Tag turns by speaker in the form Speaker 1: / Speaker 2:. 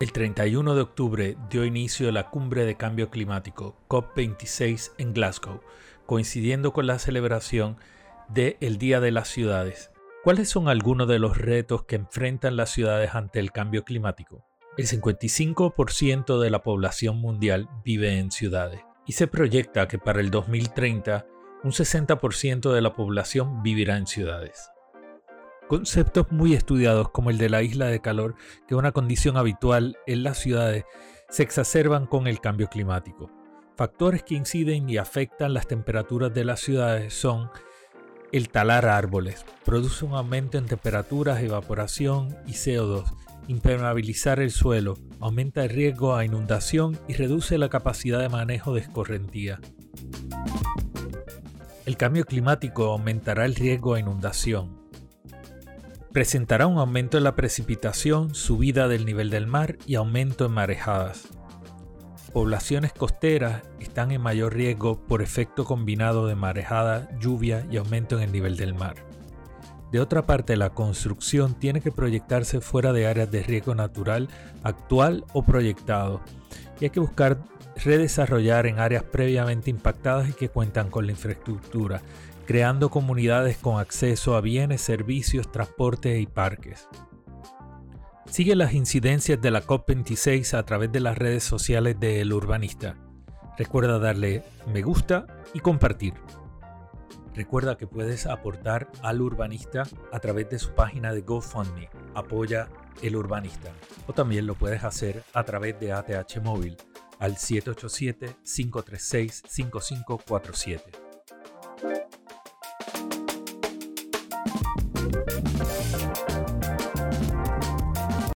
Speaker 1: El 31 de octubre dio inicio la cumbre de cambio climático COP26 en Glasgow, coincidiendo con la celebración del Día de las Ciudades. ¿Cuáles son algunos de los retos que enfrentan las ciudades ante el cambio climático? El 55% de la población mundial vive en ciudades y se proyecta que para el 2030 un 60% de la población vivirá en ciudades. Conceptos muy estudiados como el de la isla de calor, que es una condición habitual en las ciudades, se exacerban con el cambio climático. Factores que inciden y afectan las temperaturas de las ciudades son el talar árboles, produce un aumento en temperaturas, evaporación y CO2, impermeabilizar el suelo, aumenta el riesgo a inundación y reduce la capacidad de manejo de escorrentía. El cambio climático aumentará el riesgo a inundación, presentará un aumento en la precipitación, subida del nivel del mar y aumento en marejadas. Poblaciones costeras están en mayor riesgo por efecto combinado de marejada, lluvia y aumento en el nivel del mar. De otra parte, la construcción tiene que proyectarse fuera de áreas de riesgo natural actual o proyectado, y hay que buscar redesarrollar en áreas previamente impactadas y que cuentan con la infraestructura, creando comunidades con acceso a bienes, servicios, transporte y parques. Sigue las incidencias de la COP26 a través de las redes sociales de El Urbanista. Recuerda darle me gusta y compartir. Recuerda que puedes aportar al urbanista a través de su página de GoFundMe, apoya el urbanista. O también lo puedes hacer a través de ATH Móvil al 787-536-5547.